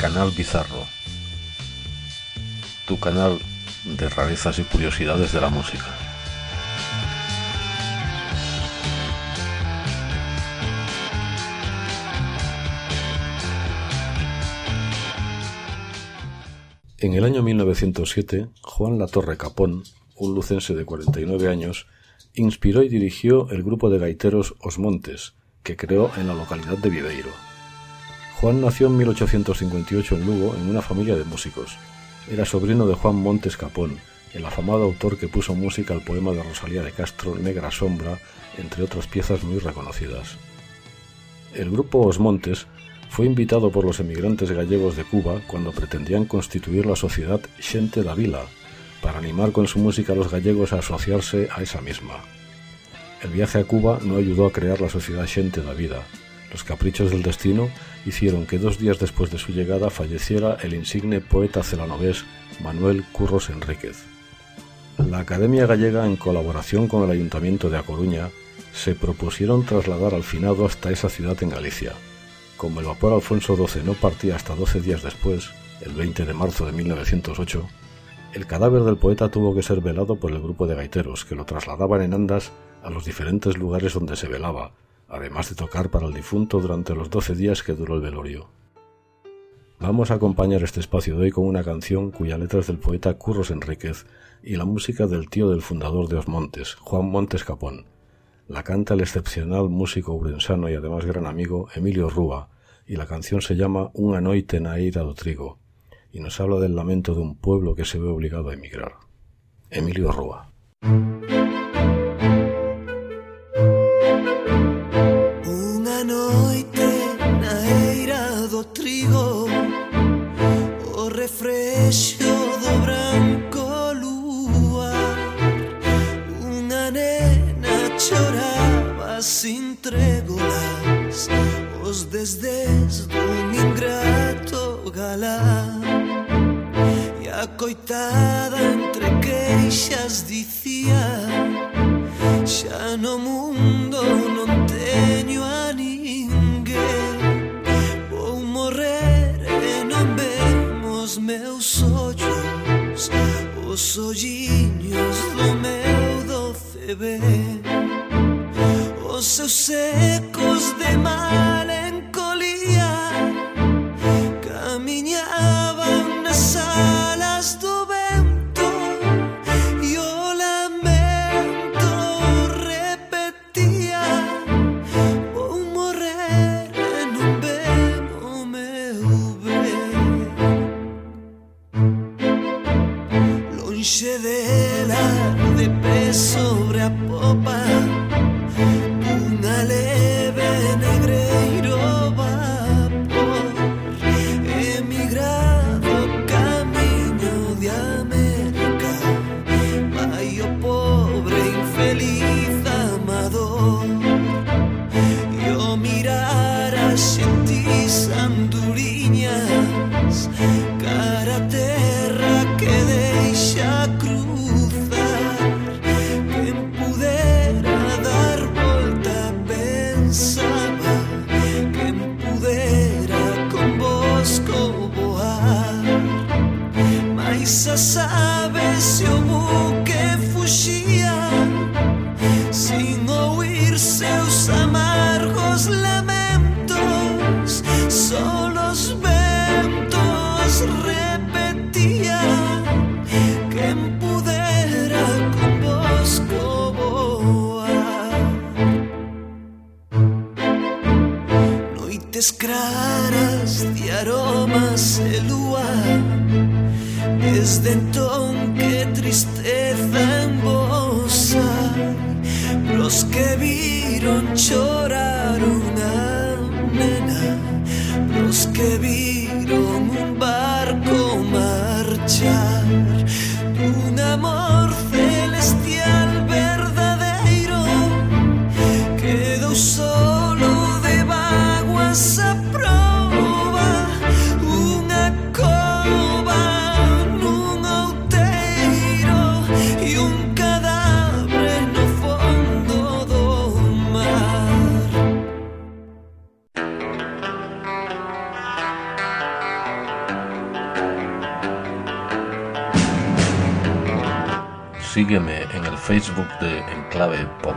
Canal Bizarro. Tu canal de rarezas y curiosidades de la música. En el año 1907, Juan Latorre Capón, un lucense de 49 años, inspiró y dirigió el grupo de gaiteros Os Montes, que creó en la localidad de Viveiro. Juan nació en 1858 en Lugo en una familia de músicos. Era sobrino de Juan Montes Capón, el afamado autor que puso música al poema de Rosalía de Castro, Negra Sombra, entre otras piezas muy reconocidas. El grupo Os Montes fue invitado por los emigrantes gallegos de Cuba cuando pretendían constituir la sociedad Xente da Vila, para animar con su música a los gallegos a asociarse a esa misma. El viaje a Cuba no ayudó a crear la sociedad Xente da Vida. Los caprichos del destino hicieron que dos días después de su llegada falleciera el insigne poeta celanovés Manuel Curros Enríquez. La Academia Gallega, en colaboración con el Ayuntamiento de A Coruña, se propusieron trasladar al finado hasta esa ciudad en Galicia. Como el vapor Alfonso XII no partía hasta 12 días después, el 20 de marzo de 1908, el cadáver del poeta tuvo que ser velado por el grupo de gaiteros que lo trasladaban en andas a los diferentes lugares donde se velaba, además de tocar para el difunto durante los 12 días que duró el velorio. Vamos a acompañar este espacio de hoy con una canción cuya letra es del poeta Curros Enríquez y la música del tío del fundador de Os Montes, Juan Montes Capón. La canta el excepcional músico urensano y además gran amigo Emilio Rúa, y la canción se llama Unha noite na eira do trigo, y nos habla del lamento de un pueblo que se ve obligado a emigrar. Emilio Rúa. refrexo do branco lúa. Unha nena choraba sin trébolas Os desdés dun ingrato galán. E a coitada entre queixas dicía Xa no mundo vemos meus ollos Os olliños do meu doce ben Os seus secos de malencolía se Claras de aromas e lúa Desde entón que tristeza embosa Los que vieron llorar una nena, los que vieron un barco marchar, un amor celestial verdadero quedó solo Sígueme en el Facebook de Enclave Pop.